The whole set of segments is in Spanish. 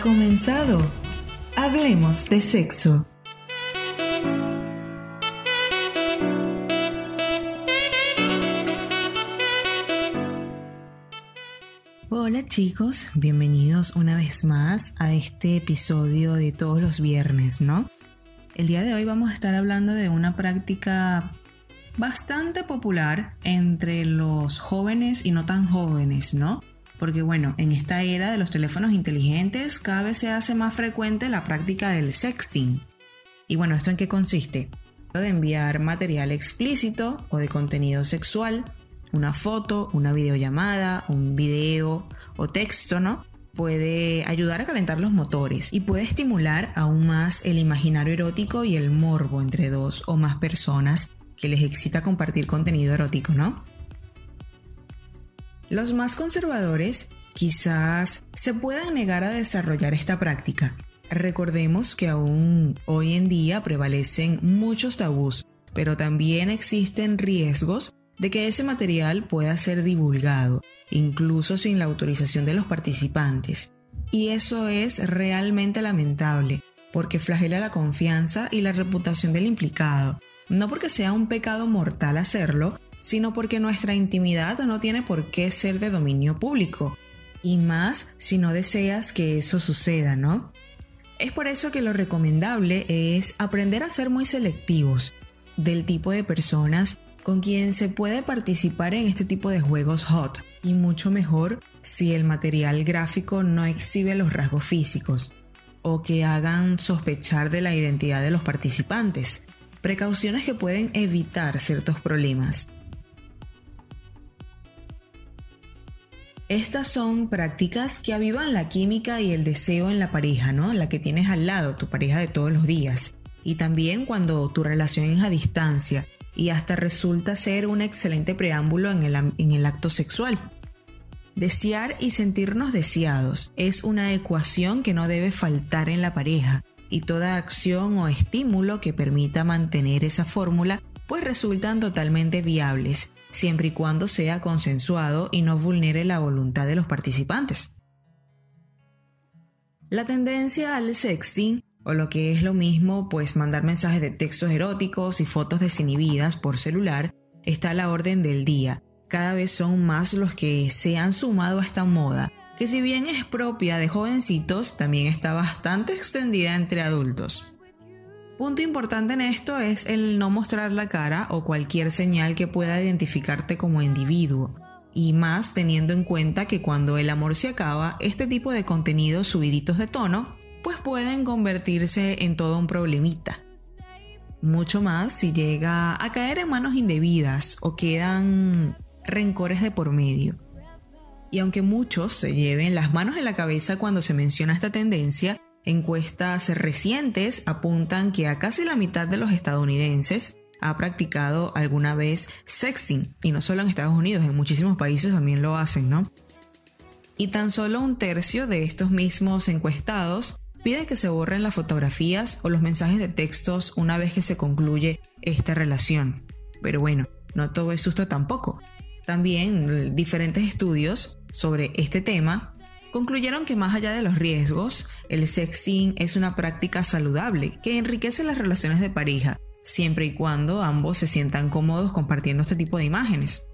comenzado. Hablemos de sexo. Hola chicos, bienvenidos una vez más a este episodio de todos los viernes, ¿no? El día de hoy vamos a estar hablando de una práctica bastante popular entre los jóvenes y no tan jóvenes, ¿no? Porque bueno, en esta era de los teléfonos inteligentes cada vez se hace más frecuente la práctica del sexting. Y bueno, ¿esto en qué consiste? De enviar material explícito o de contenido sexual, una foto, una videollamada, un video o texto, ¿no? Puede ayudar a calentar los motores y puede estimular aún más el imaginario erótico y el morbo entre dos o más personas que les excita compartir contenido erótico, ¿no? Los más conservadores quizás se puedan negar a desarrollar esta práctica. Recordemos que aún hoy en día prevalecen muchos tabús, pero también existen riesgos de que ese material pueda ser divulgado, incluso sin la autorización de los participantes. Y eso es realmente lamentable, porque flagela la confianza y la reputación del implicado, no porque sea un pecado mortal hacerlo, sino porque nuestra intimidad no tiene por qué ser de dominio público, y más si no deseas que eso suceda, ¿no? Es por eso que lo recomendable es aprender a ser muy selectivos del tipo de personas con quien se puede participar en este tipo de juegos hot, y mucho mejor si el material gráfico no exhibe los rasgos físicos o que hagan sospechar de la identidad de los participantes, precauciones que pueden evitar ciertos problemas. Estas son prácticas que avivan la química y el deseo en la pareja, ¿no? La que tienes al lado, tu pareja de todos los días. Y también cuando tu relación es a distancia y hasta resulta ser un excelente preámbulo en el, en el acto sexual. Desear y sentirnos deseados es una ecuación que no debe faltar en la pareja y toda acción o estímulo que permita mantener esa fórmula pues resultan totalmente viables, siempre y cuando sea consensuado y no vulnere la voluntad de los participantes. La tendencia al sexting, o lo que es lo mismo, pues mandar mensajes de textos eróticos y fotos desinhibidas por celular, está a la orden del día. Cada vez son más los que se han sumado a esta moda, que si bien es propia de jovencitos, también está bastante extendida entre adultos. Punto importante en esto es el no mostrar la cara o cualquier señal que pueda identificarte como individuo. Y más teniendo en cuenta que cuando el amor se acaba, este tipo de contenidos subiditos de tono, pues pueden convertirse en todo un problemita. Mucho más si llega a caer en manos indebidas o quedan rencores de por medio. Y aunque muchos se lleven las manos en la cabeza cuando se menciona esta tendencia, Encuestas recientes apuntan que a casi la mitad de los estadounidenses ha practicado alguna vez sexting, y no solo en Estados Unidos, en muchísimos países también lo hacen, ¿no? Y tan solo un tercio de estos mismos encuestados pide que se borren las fotografías o los mensajes de textos una vez que se concluye esta relación. Pero bueno, no todo es susto tampoco. También diferentes estudios sobre este tema concluyeron que más allá de los riesgos, el sexting es una práctica saludable que enriquece las relaciones de pareja, siempre y cuando ambos se sientan cómodos compartiendo este tipo de imágenes.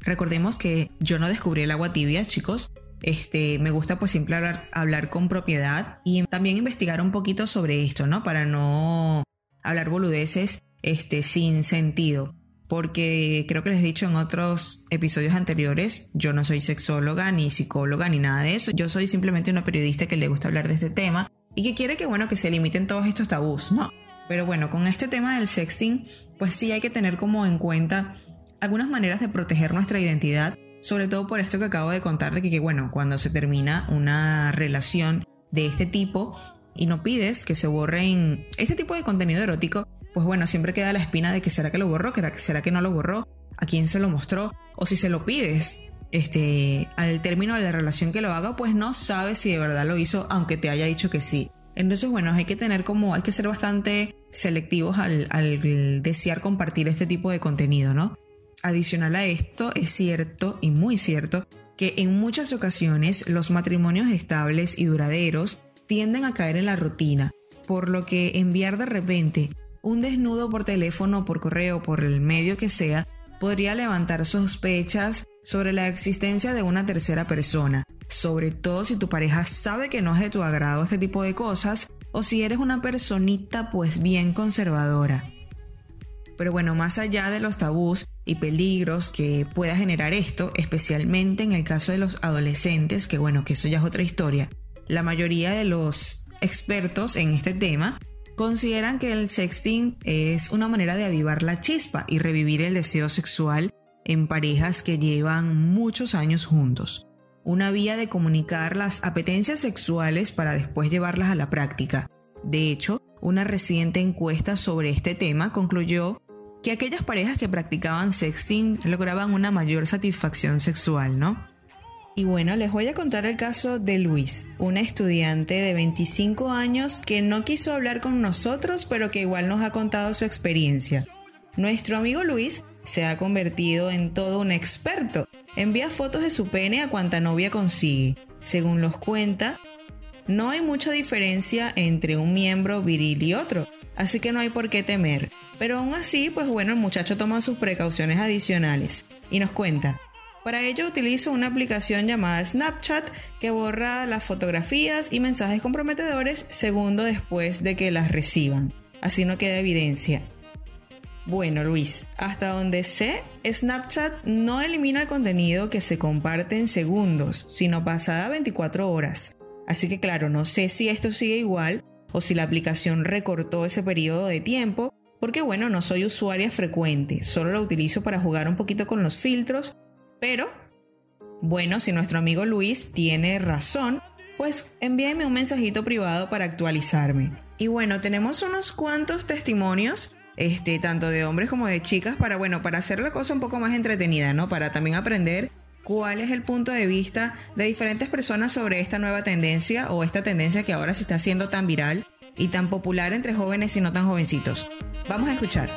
Recordemos que yo no descubrí el agua tibia, chicos. Este, me gusta pues siempre hablar, hablar con propiedad y también investigar un poquito sobre esto, ¿no? Para no hablar boludeces este, sin sentido porque creo que les he dicho en otros episodios anteriores, yo no soy sexóloga ni psicóloga ni nada de eso, yo soy simplemente una periodista que le gusta hablar de este tema y que quiere que bueno que se limiten todos estos tabús, ¿no? Pero bueno, con este tema del sexting, pues sí hay que tener como en cuenta algunas maneras de proteger nuestra identidad, sobre todo por esto que acabo de contar de que, que bueno, cuando se termina una relación de este tipo y no pides que se borren este tipo de contenido erótico, pues bueno, siempre queda la espina de que será que lo borró, que será que no lo borró, a quién se lo mostró, o si se lo pides este, al término de la relación que lo haga, pues no sabes si de verdad lo hizo, aunque te haya dicho que sí. Entonces, bueno, hay que tener como, hay que ser bastante selectivos al, al desear compartir este tipo de contenido, ¿no? Adicional a esto, es cierto y muy cierto que en muchas ocasiones los matrimonios estables y duraderos tienden a caer en la rutina, por lo que enviar de repente un desnudo por teléfono, por correo, por el medio que sea, podría levantar sospechas sobre la existencia de una tercera persona, sobre todo si tu pareja sabe que no es de tu agrado este tipo de cosas o si eres una personita pues bien conservadora. Pero bueno, más allá de los tabús y peligros que pueda generar esto, especialmente en el caso de los adolescentes, que bueno, que eso ya es otra historia, la mayoría de los expertos en este tema consideran que el sexting es una manera de avivar la chispa y revivir el deseo sexual en parejas que llevan muchos años juntos. Una vía de comunicar las apetencias sexuales para después llevarlas a la práctica. De hecho, una reciente encuesta sobre este tema concluyó que aquellas parejas que practicaban sexting lograban una mayor satisfacción sexual, ¿no? Y bueno, les voy a contar el caso de Luis, una estudiante de 25 años que no quiso hablar con nosotros, pero que igual nos ha contado su experiencia. Nuestro amigo Luis se ha convertido en todo un experto. Envía fotos de su pene a cuanta novia consigue. Según los cuenta, no hay mucha diferencia entre un miembro viril y otro, así que no hay por qué temer. Pero aún así, pues bueno, el muchacho toma sus precauciones adicionales y nos cuenta. Para ello utilizo una aplicación llamada Snapchat que borra las fotografías y mensajes comprometedores segundo después de que las reciban. Así no queda evidencia. Bueno, Luis, hasta donde sé, Snapchat no elimina el contenido que se comparte en segundos, sino pasada 24 horas. Así que claro, no sé si esto sigue igual o si la aplicación recortó ese periodo de tiempo porque bueno, no soy usuaria frecuente, solo lo utilizo para jugar un poquito con los filtros, pero bueno, si nuestro amigo Luis tiene razón, pues envíeme un mensajito privado para actualizarme. Y bueno, tenemos unos cuantos testimonios, este, tanto de hombres como de chicas, para bueno, para hacer la cosa un poco más entretenida, ¿no? Para también aprender cuál es el punto de vista de diferentes personas sobre esta nueva tendencia o esta tendencia que ahora se está haciendo tan viral y tan popular entre jóvenes y no tan jovencitos. Vamos a escuchar.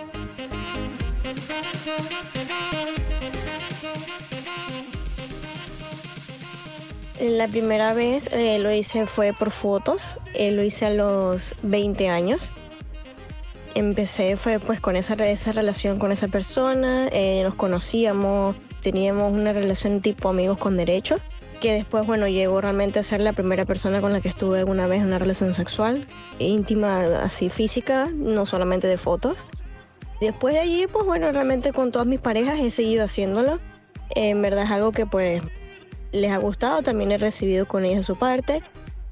La primera vez eh, lo hice fue por fotos, eh, lo hice a los 20 años. Empecé fue pues con esa, esa relación con esa persona, eh, nos conocíamos, teníamos una relación tipo amigos con derechos que después, bueno, llegó realmente a ser la primera persona con la que estuve alguna vez en una relación sexual, íntima, así física, no solamente de fotos. Después de allí, pues bueno, realmente con todas mis parejas he seguido haciéndolo. en verdad es algo que pues les ha gustado, también he recibido con ellos su parte,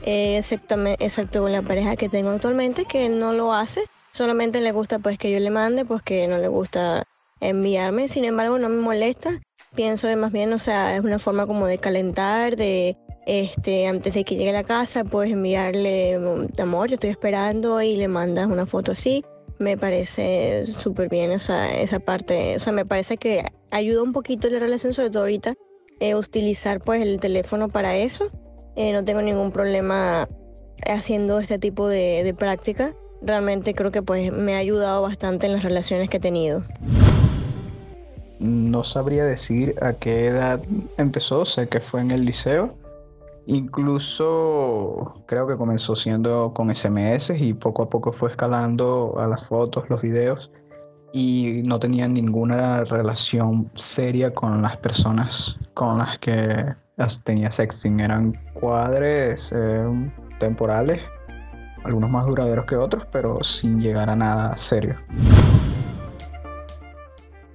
eh, excepto con la pareja que tengo actualmente, que no lo hace, solamente le gusta pues que yo le mande, pues que no le gusta enviarme, sin embargo no me molesta. Pienso que más bien, o sea, es una forma como de calentar, de este, antes de que llegue a la casa, puedes enviarle, mm, amor, te estoy esperando y le mandas una foto así. Me parece súper bien, o sea, esa parte, o sea, me parece que ayuda un poquito la relación, sobre todo ahorita, eh, utilizar pues el teléfono para eso. Eh, no tengo ningún problema haciendo este tipo de, de práctica. Realmente creo que pues me ha ayudado bastante en las relaciones que he tenido. No sabría decir a qué edad empezó, sé que fue en el liceo. Incluso creo que comenzó siendo con SMS y poco a poco fue escalando a las fotos, los videos y no tenía ninguna relación seria con las personas con las que tenía sexting. Eran cuadres eh, temporales, algunos más duraderos que otros, pero sin llegar a nada serio.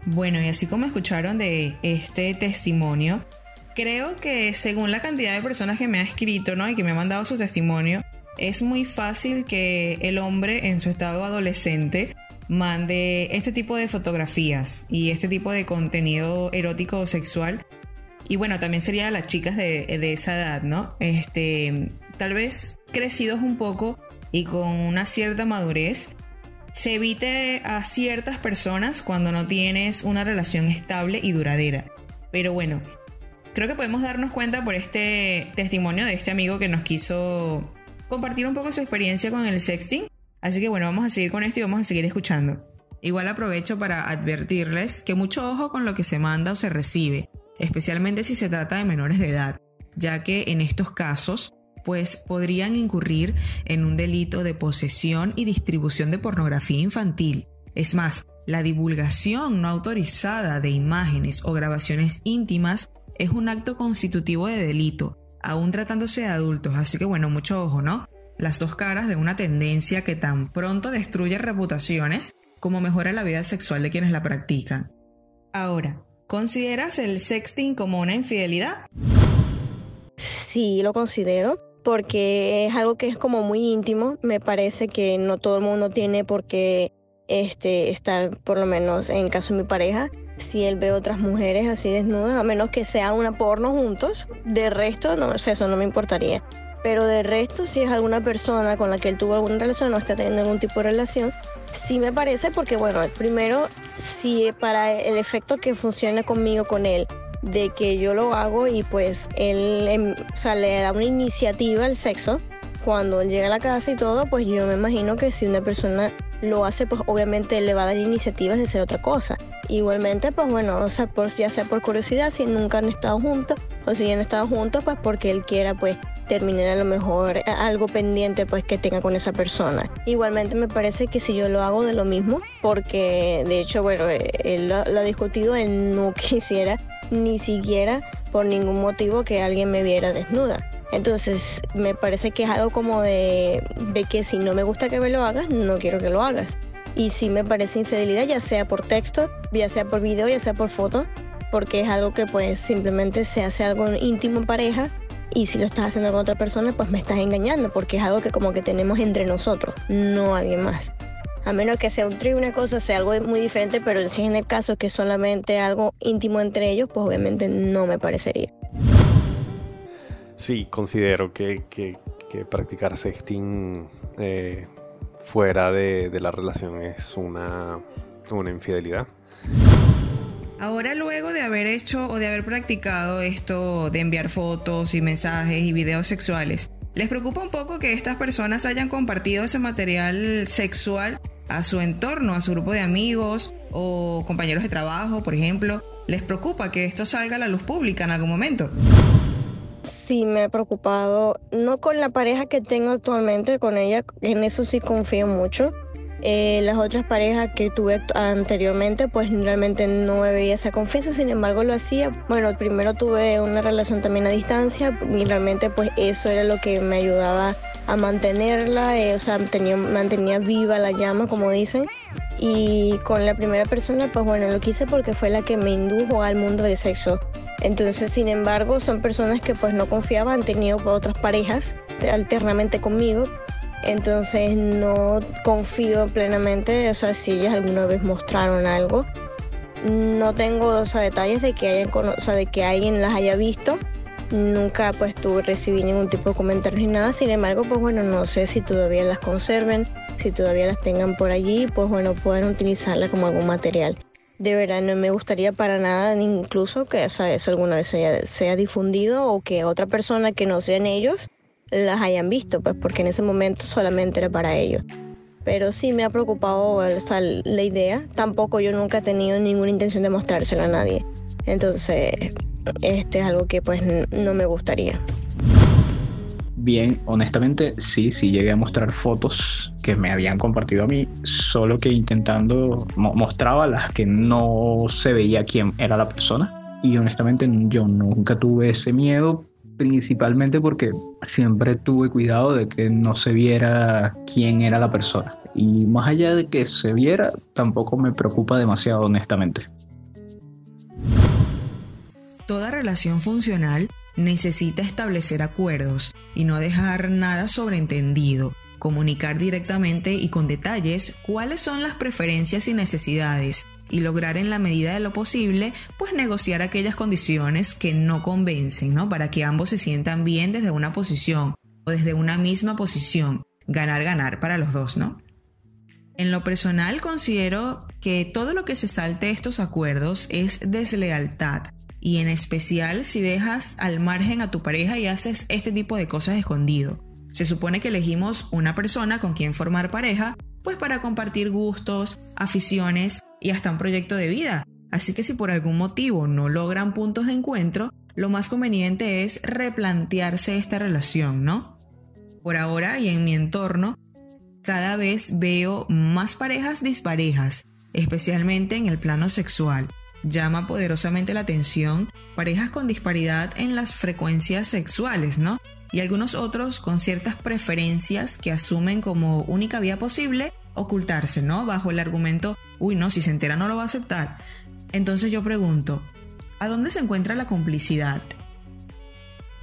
Bueno, y así como escucharon de este testimonio, creo que según la cantidad de personas que me ha escrito ¿no? y que me ha mandado su testimonio, es muy fácil que el hombre en su estado adolescente mande este tipo de fotografías y este tipo de contenido erótico o sexual. Y bueno, también sería las chicas de, de esa edad, ¿no? Este, tal vez crecidos un poco y con una cierta madurez, se evite a ciertas personas cuando no tienes una relación estable y duradera. Pero bueno, creo que podemos darnos cuenta por este testimonio de este amigo que nos quiso compartir un poco su experiencia con el sexting. Así que bueno, vamos a seguir con esto y vamos a seguir escuchando. Igual aprovecho para advertirles que mucho ojo con lo que se manda o se recibe. especialmente si se trata de menores de edad, ya que en estos casos pues podrían incurrir en un delito de posesión y distribución de pornografía infantil. Es más, la divulgación no autorizada de imágenes o grabaciones íntimas es un acto constitutivo de delito, aún tratándose de adultos, así que bueno, mucho ojo, ¿no? Las dos caras de una tendencia que tan pronto destruye reputaciones como mejora la vida sexual de quienes la practican. Ahora, ¿consideras el sexting como una infidelidad? Sí, lo considero porque es algo que es como muy íntimo. Me parece que no todo el mundo tiene por qué este, estar, por lo menos en caso de mi pareja, si él ve otras mujeres así desnudas, a menos que sea una porno juntos. De resto, no eso no me importaría. Pero de resto, si es alguna persona con la que él tuvo alguna relación, no está teniendo algún tipo de relación, sí me parece porque, bueno, primero, si para el efecto que funcione conmigo, con él, de que yo lo hago y pues él em, o sea, le da una iniciativa al sexo, cuando él llega a la casa y todo, pues yo me imagino que si una persona lo hace, pues obviamente le va a dar iniciativas de hacer otra cosa. Igualmente, pues bueno, o sea, por, ya sea por curiosidad, si nunca han estado juntos, o si han estado juntos, pues porque él quiera, pues terminar a lo mejor eh, algo pendiente pues que tenga con esa persona. Igualmente me parece que si yo lo hago de lo mismo, porque de hecho, bueno, eh, él lo, ha discutido, él no quisiera ni siquiera por ningún motivo que alguien me viera desnuda. Entonces me parece que es algo como de, de, que si no me gusta que me lo hagas, no quiero que lo hagas. Y si me parece infidelidad, ya sea por texto, ya sea por video, ya sea por foto, porque es algo que pues simplemente se hace algo íntimo en pareja y si lo estás haciendo con otra persona, pues me estás engañando, porque es algo que como que tenemos entre nosotros, no alguien más a menos que sea un trío, una cosa, sea algo muy diferente, pero si en el caso que es solamente algo íntimo entre ellos, pues obviamente no me parecería. Sí, considero que, que, practicar sexting eh, fuera de, la relación es una, una infidelidad. Ahora luego de haber hecho o de haber practicado esto de enviar fotos y mensajes y videos sexuales, ¿Les preocupa un poco que estas personas hayan compartido ese material sexual a su entorno, a su grupo de amigos o compañeros de trabajo, por ejemplo? ¿Les preocupa que esto salga a la luz pública en algún momento? Sí, me he preocupado, no con la pareja que tengo actualmente, con ella, en eso sí confío mucho eh, las otras parejas que tuve anteriormente, pues realmente no me veía esa confianza, sin embargo lo hacía. Bueno, primero tuve una relación también a distancia y realmente pues eso era lo que me ayudaba a mantenerla, eh, o sea, mantenía viva la llama, como dicen. Y con la primera persona, pues bueno, lo quise porque fue la que me indujo al mundo del sexo. Entonces, sin embargo, son personas que pues no confiaban, han tenido otras parejas alternamente conmigo, entonces no confío plenamente, o sea, si ellas alguna vez mostraron algo. No tengo o detalles de que, hayan, o sea, de que alguien las haya visto. Nunca pues tuve, recibí ningún tipo de comentarios ni nada. Sin embargo, pues bueno, no sé si todavía las conserven, si todavía las tengan por allí, pues bueno, puedan utilizarla como algún material. De verdad, no me gustaría para nada, incluso que o sea, eso alguna vez sea, sea difundido o que otra persona que no sean ellos las hayan visto, pues porque en ese momento solamente era para ellos. Pero sí me ha preocupado la idea. Tampoco yo nunca he tenido ninguna intención de mostrárselo a nadie. Entonces, este es algo que pues no me gustaría. Bien, honestamente sí, sí llegué a mostrar fotos que me habían compartido a mí, solo que intentando mostraba las que no se veía quién era la persona. Y honestamente yo nunca tuve ese miedo principalmente porque siempre tuve cuidado de que no se viera quién era la persona. Y más allá de que se viera, tampoco me preocupa demasiado honestamente. Toda relación funcional necesita establecer acuerdos y no dejar nada sobreentendido, comunicar directamente y con detalles cuáles son las preferencias y necesidades y lograr en la medida de lo posible, pues negociar aquellas condiciones que no convencen, ¿no? Para que ambos se sientan bien desde una posición o desde una misma posición. Ganar, ganar para los dos, ¿no? En lo personal considero que todo lo que se salte estos acuerdos es deslealtad y en especial si dejas al margen a tu pareja y haces este tipo de cosas escondido. Se supone que elegimos una persona con quien formar pareja, pues para compartir gustos, aficiones y hasta un proyecto de vida. Así que si por algún motivo no logran puntos de encuentro, lo más conveniente es replantearse esta relación, ¿no? Por ahora y en mi entorno, cada vez veo más parejas disparejas, especialmente en el plano sexual. Llama poderosamente la atención parejas con disparidad en las frecuencias sexuales, ¿no? Y algunos otros con ciertas preferencias que asumen como única vía posible ocultarse, ¿no? Bajo el argumento, uy, no, si se entera no lo va a aceptar. Entonces yo pregunto, ¿a dónde se encuentra la complicidad?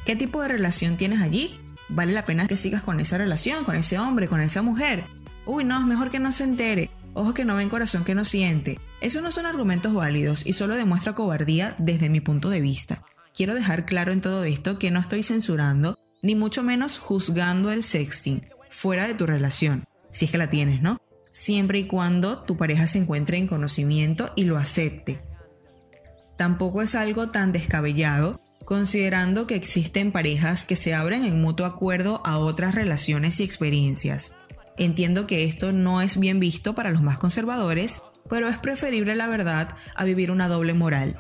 ¿Qué tipo de relación tienes allí? ¿Vale la pena que sigas con esa relación, con ese hombre, con esa mujer? Uy, no, es mejor que no se entere. Ojo que no ven, corazón que no siente. Esos no son argumentos válidos y solo demuestra cobardía desde mi punto de vista. Quiero dejar claro en todo esto que no estoy censurando, ni mucho menos juzgando el sexting, fuera de tu relación, si es que la tienes, ¿no? Siempre y cuando tu pareja se encuentre en conocimiento y lo acepte. Tampoco es algo tan descabellado considerando que existen parejas que se abren en mutuo acuerdo a otras relaciones y experiencias. Entiendo que esto no es bien visto para los más conservadores, pero es preferible la verdad a vivir una doble moral.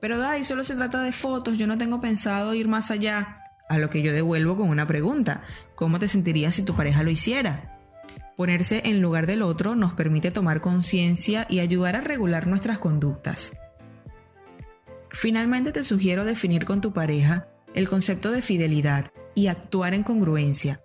Pero Dai, solo se trata de fotos, yo no tengo pensado ir más allá. A lo que yo devuelvo con una pregunta, ¿cómo te sentirías si tu pareja lo hiciera? Ponerse en lugar del otro nos permite tomar conciencia y ayudar a regular nuestras conductas. Finalmente te sugiero definir con tu pareja el concepto de fidelidad y actuar en congruencia.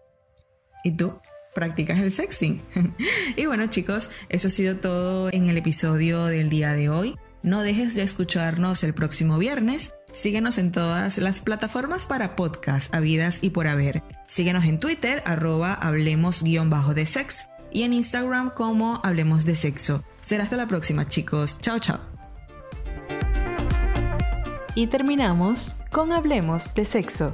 ¿Y tú? ¿Practicas el sexting? y bueno chicos, eso ha sido todo en el episodio del día de hoy. No dejes de escucharnos el próximo viernes. Síguenos en todas las plataformas para podcast, habidas y por haber. Síguenos en Twitter, arroba hablemos-de sex y en Instagram como Hablemos de Sexo. Será hasta la próxima chicos. Chao, chao. Y terminamos con Hablemos de Sexo.